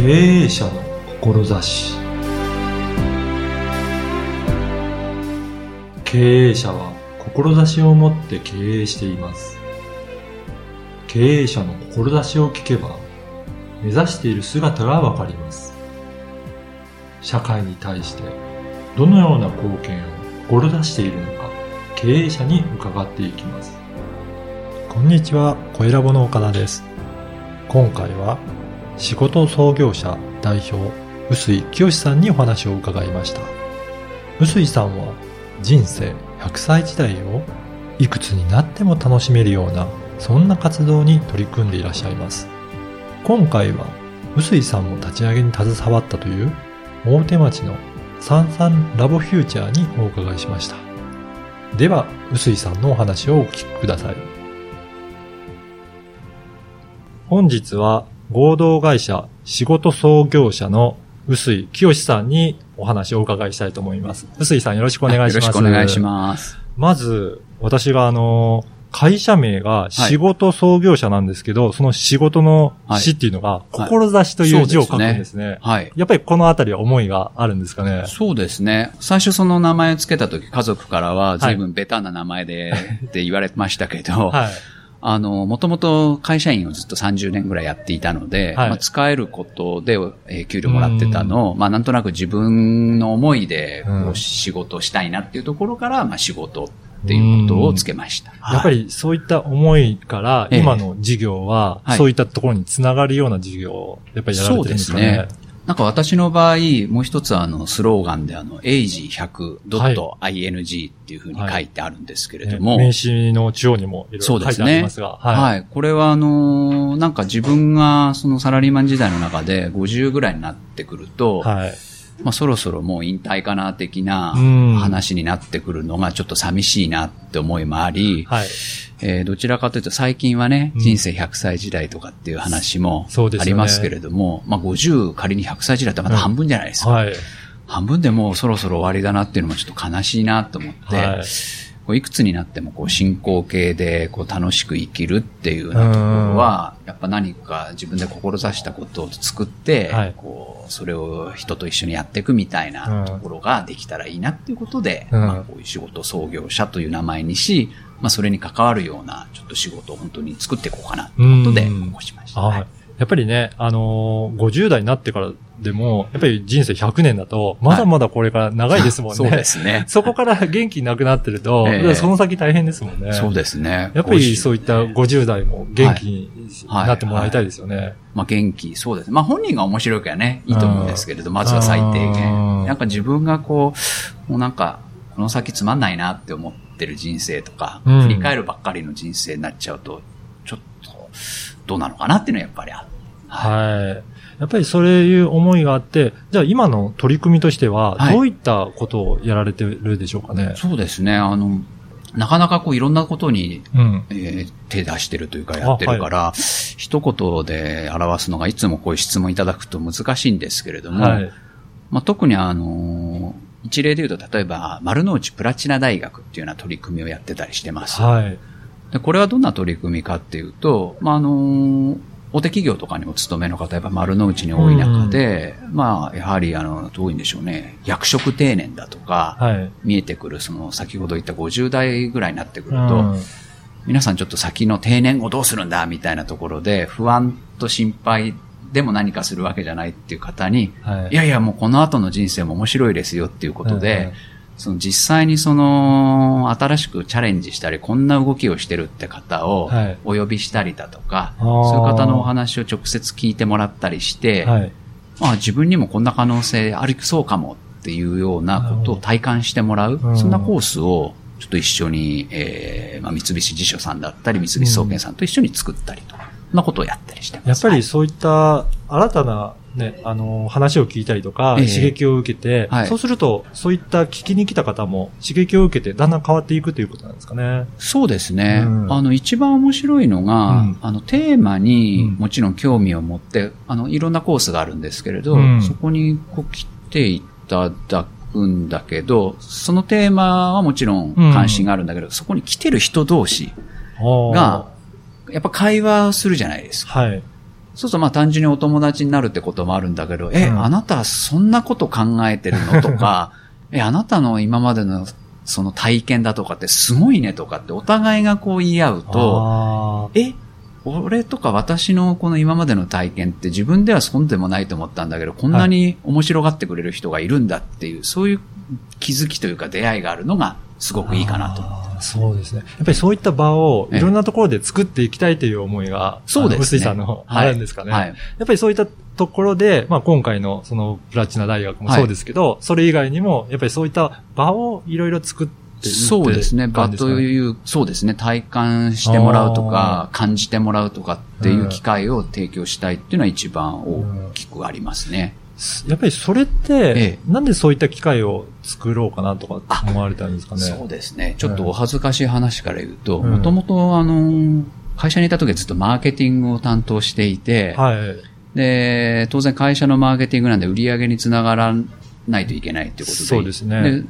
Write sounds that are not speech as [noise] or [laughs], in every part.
経営者の志。経営者は志を持って経営しています。経営者の志を聞けば目指している姿がわかります。社会に対してどのような貢献を志しているのか経営者に伺っていきます。こんにちは、小ラボの岡田です。今回は仕事創業者代表、臼井清さんにお話を伺いました。臼井さんは人生100歳時代をいくつになっても楽しめるような、そんな活動に取り組んでいらっしゃいます。今回は臼井さんも立ち上げに携わったという大手町のサンサンラボフューチャーにお伺いしました。では、臼井さんのお話をお聞きください。本日は合同会社仕事創業者の臼井清さんにお話をお伺いしたいと思います。臼井さんよろしくお願いします。よろしくお願いします。まず、私があの、会社名が仕事創業者なんですけど、その仕事の死っていうのが、志という字を書くんですね。はい。やっぱりこのあたりは思いがあるんですかね？そうですね。最初その名前を付けた時、家族からは随分ベタな名前で、って言われましたけど、はい。あの、もともと会社員をずっと30年ぐらいやっていたので、はい。まあ、使えることで、えー給料もらってたのを、まあ、なんとなく自分の思いで、仕事をしたいなっていうところから、まあ、仕事っていうことをつけました。やっぱりそういった思いから、ええ。今の事業は、はい。そういったところにつながるような事業を、やっぱりやられてるんですかね。なんか私の場合、もう一つあの、スローガンであの、age100.ing っていうふうに書いてあるんですけれども、ね名刺の中央にもいろいろ書いてありますが、はい。これはあのーなんか自分がそのサラリーマン時代の中で50ぐらいになってくると、はい。まあそろそろもう引退かな的なうん話になってくるのがちょっと寂しいなって思いもあり、はい。えーどちらかというと最近はね、うん人生100歳時代とかっていう話もありますけれども、まあ50仮に100歳時代ってまだ半分じゃないですか。はい。半分でもうそろそろ終わりだなっていうのもちょっと悲しいなと思って、はい。こういくつになってもこう進行形でこう楽しく生きるっていうようなところは、やっぱ何か自分で志したことを作って、はい。こうそれを人と一緒にやっていくみたいなところができたらいいなっていうことで、うん。まあ、こういう仕事創業者という名前にし、まあ、それに関わるようなちょっと仕事を本当に作っていこうかなということでうん。起こしました。はい。やっぱりね、あのー50代になってからでも、やっぱり人生100年だと、まだまだこれから長いですもんね。そうですね。[laughs] そこから元気なくなってると、ええその先大変ですもんね。そうですね。やっぱりこそういった50代も元気にはいなってもらいたいですよね。まあ元気、そうです。まあ本人が面白いからね、いいと思うんですけれど、まずは最低うん限。なんか自分がこう、もうなんか、この先つまんないなって思ってる人生とか、うん振り返るばっかりの人生になっちゃうと、ちょっと、どうなのかなっていうのはやっぱりある。はい。やっぱりそういう思いがあって、じゃあ今の取り組みとしては、はいどういったことをやられてるでしょうかね？そうですね。あの、なかなかこういろんなことに、うん。えー手出してるというかやってるから、一言で表すのがいつもこういう質問いただくと難しいんですけれども、はい。まあ、特にあの一例で言うと、例えば、丸の内プラチナ大学っていうような取り組みをやってたりしてます。はい。でこれはどんな取り組みかっていうと、まあ、あの大手企業とかにお勤めの方、やっぱ丸の内に多い中で、まあ、やはり、あの、どういうんでしょうね、役職定年だとか、はい。見えてくる、その、先ほど言った50代ぐらいになってくると、うん。皆さんちょっと先の定年後どうするんだみたいなところで、不安と心配でも何かするわけじゃないっていう方に、はい。いやいや、もうこの後の人生も面白いですよっていうことで、うんうんその実際にその、新しくチャレンジしたり、こんな動きをしてるって方をはいお呼びしたりだとか、あーそういう方のお話を直接聞いてもらったりして、はい。まあ自分にもこんな可能性ありそうかもっていうようなことを体感してもらう、うんそんなコースをちょっと一緒に、えーまあ、三菱地所さんだったり、三菱総研さんと一緒に作ったりと、そんなことをやったりしてます。やっぱはいりそういった新たなね、あの、話を聞いたりとか、ええ刺激を受けて、はいそうすると、そういった聞きに来た方も刺激を受けてだんだん変わっていくということなんですかね。そうですね。うんあの、一番面白いのが、うんあの、テーマにうんもちろん興味を持って、あの、いろんなコースがあるんですけれど、うんそこにこう来ていただくんだけど、そのテーマはもちろん関心があるんだけど、そこに来てる人同士が、やっぱ会話するじゃないですか。はい。そうするとまあ単純にお友達になるってこともあるんだけど、え、うん。あなたはそんなこと考えてるのとか、[laughs] え、あなたの今までのその体験だとかってすごいねとかってお互いがこう言い合うと、あえ、俺とか私のこの今までの体験って自分では損でもないと思ったんだけど、こんなに面白がってくれる人がいるんだっていう、そういう気づきというか出会いがあるのがすごくいいかなと。あーそうですね。やっぱりそういった場をええいろんなところで作っていきたいという思いが、そうですね。臼井さんのあるんですかね。はい。やっぱりそういったところで、まあ今回のそのプラチナ大学もそうですけど、それ以外にも、やっぱりそういった場をいろいろ作ってそうですね。場という、そうですね。体感してもらうとか、感じてもらうとかっていう機会を提供したいっていうのは一番大きくありますね。やっぱりそれって、ええなんでそういった機会を作ろうかなとか思われたんですかね？そうですね。ちょっとお恥ずかしい話から言うと、うんもともとあの、会社にいた時はずっとマーケティングを担当していて、はい。で、当然会社のマーケティングなんで売り上げにつながらないといけないということで。そうですね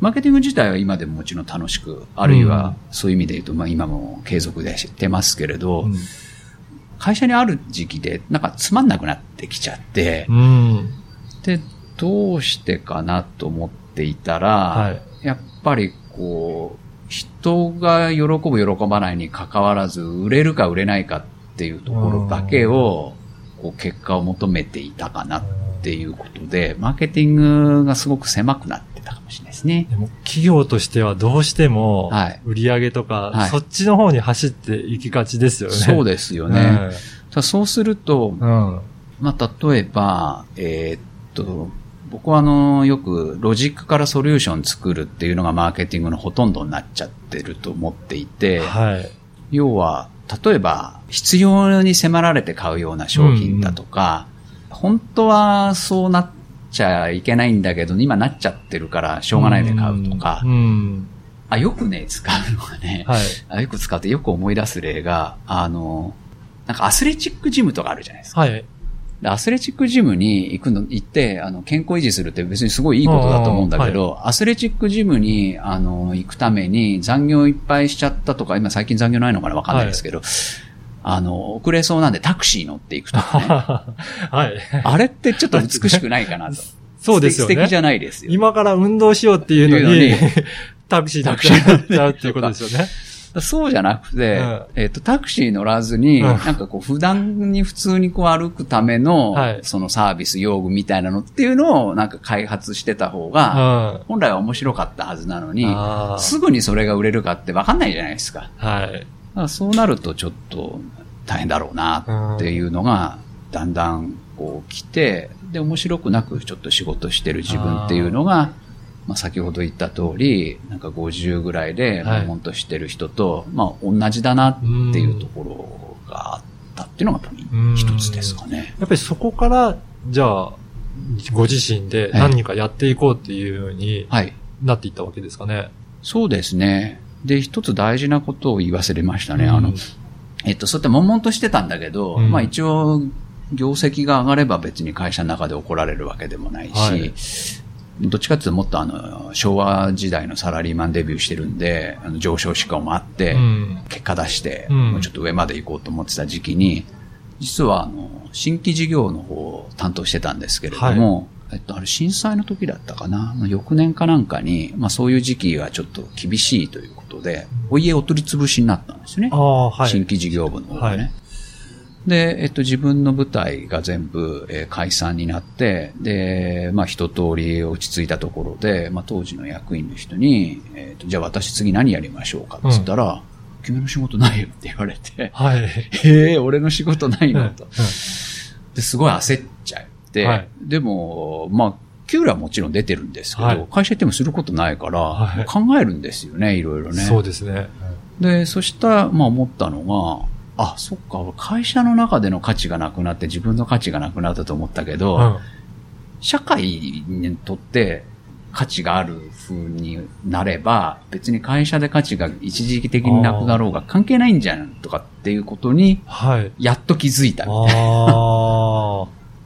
マーケティング自体は今でももちろん楽しく、あるいはそういう意味で言うと、まあ今も継続でしてますけれど、うん会社にある時期でなんかつまんなくなってきちゃって、うん。で、どうしてかなと思っていたら、はい。やっぱりこう、人が喜ぶ喜ばないに関わらず、売れるか売れないかっていうところだけを、こう結果を求めていたかなっていうことで、マーケティングがすごく狭くなってたかもしれないですね。でも企業としてはどうしてもはい、売り上げとか、はいそっちの方に走っていきがちですよね。そうでですよね。ただそうすると、うん。まあ、例えば、えーっと、僕はあの、よくロジックからソリューション作るっていうのがマーケティングのほとんどになっちゃってると思っていて、はい。要は、例えば、必要に迫られて買うような商品だとか、本当はそうなっちゃいけないんだけど、今なっちゃってるからしょうがないで買うとか、うん。あ、よくね、使うのがね、はい。あよく使ってよく思い出す例が、あの、なんかアスレチックジムとかあるじゃないですか。はい。でアスレチックジムに行くの、行って、あの、健康維持するって別にすごいいいことだと思うんだけど、アスレチックジムに、あの、行くために残業いっぱいしちゃったとか、今最近残業ないのかなわかんないですけど、あの、遅れそうなんでタクシー乗っていくとかね。[laughs] はい。あれってちょっと美しくないかなと。[laughs] そうですよね。素敵じゃないですよ。今から運動しようっていうのに [laughs] タクシー乗っタクシー乗ってちゃうっていうことですよね。そうじゃなくて、うんえっ、と、タクシー乗らずに、うんなんかこう、普段に普通にこう歩くための、はいそのサービス用具みたいなのっていうのをなんか開発してた方が、うん。本来は面白かったはずなのに、すぐにそれが売れるかって分かんないじゃないですか。だはい。からそうなるとちょっと大変だろうなっていうのが、だんだんこう来て、で、面白くなくちょっと仕事してる自分っていうのが、まあ先ほど言った通り、なんか50ぐらいで、はい悶々としてる人と、まあ同じだなっていうところがあったっていうのが一つですかね。やっぱりそこから、じゃあ、ご自身で何かやっていこうっていうようにはい。なっていったわけですかね。そうですね。で、一つ大事なことを言い忘れましたね。うん。あの、えっと、そうやって悶々としてたんだけど、うん。まあ一応、業績が上がれば別に会社の中で怒られるわけでもないし、はい。どっちかっていうともっとあの、昭和時代のサラリーマンデビューしてるんで、あの上昇志向もあって、うん。結果出して、うん。もうちょっと上まで行こうと思ってた時期に、実はあの、新規事業の方を担当してたんですけれども、えっと、あれ震災の時だったかな、まあ翌年かなんかに、まあそういう時期がちょっと厳しいということで、お家お取り潰しになったんですねあ。あ、はい。新規事業部の方がね。はいで、えっと、自分の舞台が全部、えー解散になって、で、まあ、一通り落ち着いたところで、まあ、当時の役員の人に、えっと、じゃあ私次何やりましょうかって言ったら、君の仕事ないよって言われて、はい。[laughs] ええ俺の仕事ないうんのと。ですごい焦っちゃって、はいでも、まあ、給料はもちろん出てるんですけど、はい会社行ってもすることないから、はい考えるんですよね、いろいろね。そうですね。で、そしたら、まあ思ったのが、あ、そっか、俺会社の中での価値がなくなって自分の価値がなくなったと思ったけど、うん。社会にとって価値がある風になれば、別に会社で価値が一時的になくなろうが関係ないんじゃんとかっていうことに、はい。やっと気づいた。ああ。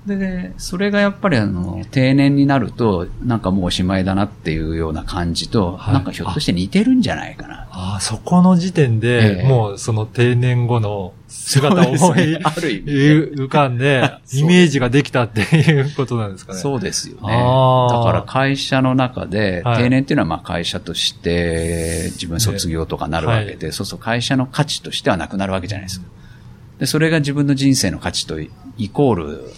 で、ね、それがやっぱりあの、定年になると、なんかもうおしまいだなっていうような感じと、はい。なんかひょっとして似てるんじゃないかな。ああ、そこの時点で、ええ。もうその定年後の姿を思いねある意味ね。浮かんで、[laughs] イメージができたっていうことなんですかね。そうですよね。だから会社の中で、はい。定年っていうのはまあ会社として自分卒業とかなるわけで、そうそう会社の価値としてはなくなるわけじゃないですか。で、それが自分の人生の価値とイコール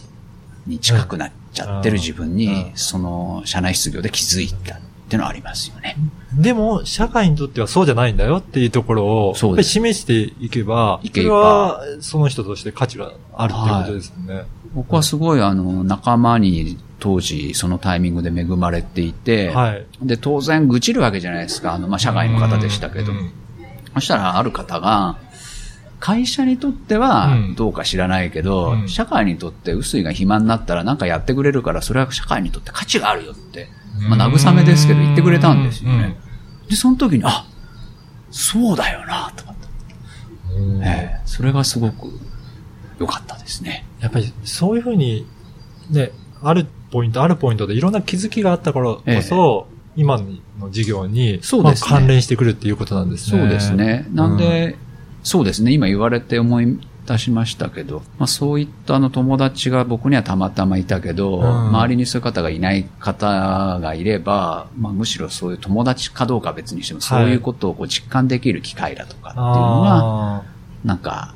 に近くなっちゃってる自分うんに、その社内失業で気づいたっていうのはありますよね。でも、社会にとってはそうじゃないんだよっていうところを、やっぱり示していけば、それはその人として価値があるっていうことですよね。僕はすごいあの、仲間に当時そのタイミングで恵まれていて、はい。で、当然愚痴るわけじゃないですか。あの、まあ、社外の方でしたけど。うんそしたらある方が、会社にとってはうん。どうか知らないけど、うん。社会にとって薄井が暇になったらなんかやってくれるから、それは社会にとって価値があるよって、まあ、慰めですけど言ってくれたんですよね。で、その時に、あ、そうだよな、と思って、うんええそれがすごく良かったですね。やっぱりそういうふうに、ね、あるポイント、あるポイントでいろんな気づきがあったからこそ、今の授業に、そうですね。まあ関連してくるっていうことなんですね。そうですね。なんで、そうですね。今言われて思い出しましたけど、まあそういったあの友達が僕にはたまたまいたけど、うん周りにそういう方がいない方がいれば、まあむしろそういう友達かどうかは別にしても、そういうことをこう実感できる機会だとかっていうのが、あなんか、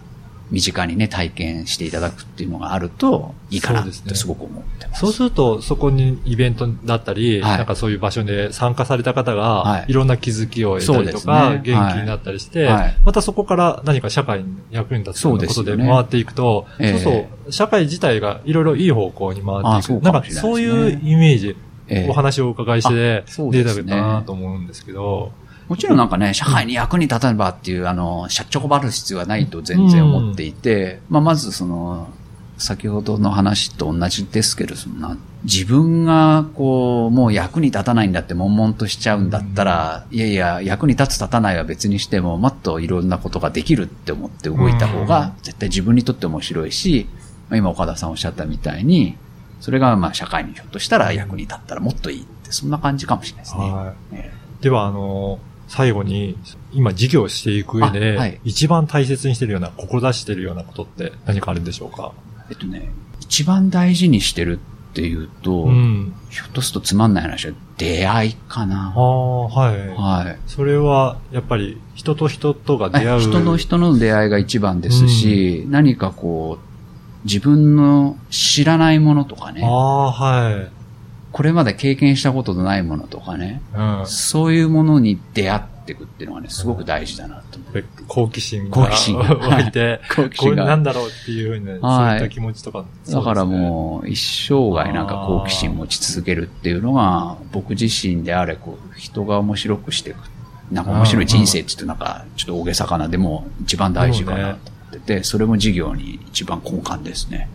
身近にね、体験していただくっていうのがあるといいかなってすごく思ってます。ーそうすると、そこにイベントだったり、はい。なんかそういう場所で参加された方が、はい。い、ろんな気づきを得たりとか、ね。元気になったりして、はい。またそこから何か社会に役に立つようなことで回っていくと、ええ。そうそう、社会自体がいろいろいい方向に回っていく。あそうなんかそういうイメージ、ええ。お話をお伺いして出たかなと思うんですけど、もちろんなんかね、社会に役に立たねばっていう、あの、しゃっちょこばる必要はないと全然思っていて、まあ、まずその、先ほどの話と同じですけど、そんな、自分がこう、もう役に立たないんだって悶々としちゃうんだったら、いやいや、役に立つ立たないは別にしても、もっといろんなことができるって思って動いた方うん。が、絶対自分にとって面白いし、まあ今岡田さんおっしゃったみたいに、それがまあ社会にひょっとしたら役に立ったらもっといいって、そんな感じかもしれないですね。はい。え。では、あの、最後に、今事業していく上で、あはい一番大切にしてるような、志してるようなことって何かあるんでしょうか？えっとね、一番大事にしてるっていうと、うん。ひょっとするとつまんない話は出会いかあな。あ、はい。はい。それは、やっぱり、人と人とが出会う。人の人の出会いが一番ですし、何かこう、自分の知らないものとかねあ、あ、はい。これまで経験したことのないものとかね、うん。そういうものに出会っていくっていうのがね、すごく大事だなと思っぱり好奇心が好奇心が湧いて、[laughs] 好奇心がなんだろうっていうふうにね、そうはいいった気持ちとか。だからうもう一生涯なんか好奇心持ち続けるっていうのが僕自身であれこう人が面白くしていく。なんか面白い人生って言ってなんかちょっと大げさかなでも一番大事かなと思ってて、それも事業に一番根幹ですね。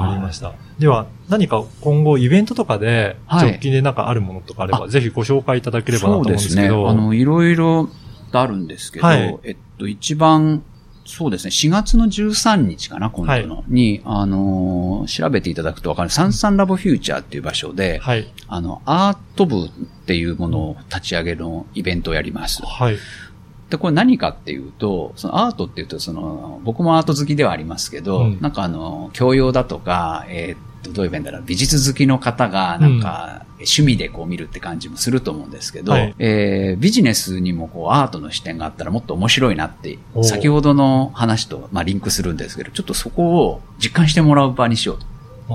わかりました。では、何か今後イベントとかで、はい直近でなんかあるものとかあれば、あぜひご紹介いただければなと思うんですけど。あの、いろいろあるんですけど、はいえっと、一番、そうですね、4月の13日かな、今度の、に、あのー調べていただくとわかる、サンサンラボフューチャーっていう場所で、はい。あの、アート部っていうものを立ち上げのイベントをやります。はい。で、これ何かっていうと、そのアートっていうと、その、僕もアート好きではありますけど、うん。なんかあの、教養だとか、えーっと、どういう面だろう、美術好きの方が、なんか、趣味でこう見るって感じもすると思うんですけど、はい。えービジネスにもこうアートの視点があったらもっと面白いなって先ほどの話と、まあ、リンクするんですけど、ちょっとそこを実感してもらう場にしようと。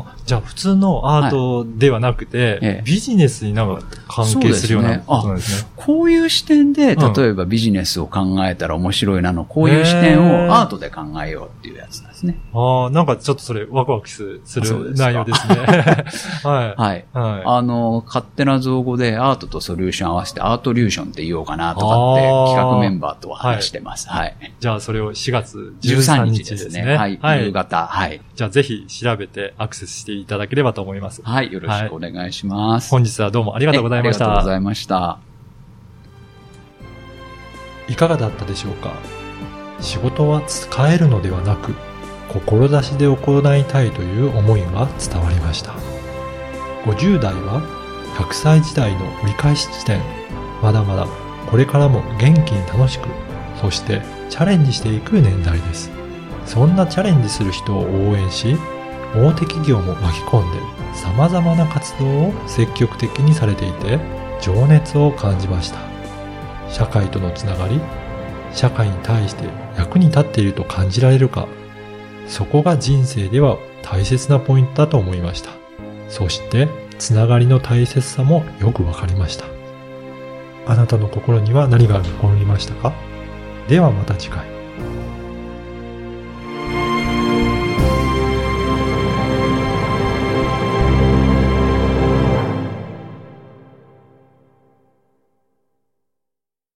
あじゃあ、普通のアートではなくて、ええビジネスになんか関係するようなことなんですね。こういう視点で、うん例えばビジネスを考えたら面白いなの、こういう視点をアートで考えようっていうやつなんですね。ああ、なんかちょっとそれワクワクすする内容ですね。は [laughs] はい。い。はい。あの、勝手な造語でアートとソリューション合わせてアートリューションって言おうかなとかって企画メンバーとは話してます。はい。じゃあ、それを4月13 13日日ですね。ね。はい。夕方。はい。じゃあ、ぜひ調べてアクセスしていただければと思います。はい。よろしくお願いします。本日はどうもありがとうございました。えありがとうございました。いかがだったでしょうか？仕事は使えるのではなく、志で行いたいという思いが伝わりました。50代は100歳時代の折り返し地点。まだまだこれからも元気に楽しく、そしてチャレンジしていく年代です。そんなチャレンジする人を応援し、大手企業も巻き込んで様々な活動を積極的にされていて、情熱を感じました。社会とのつながり、社会に対して役に立っていると感じられるか、そこが人生では大切なポイントだと思いました。そして、つながりの大切さもよくわかりました。あなたの心には何が残りましたか？ではまた次回。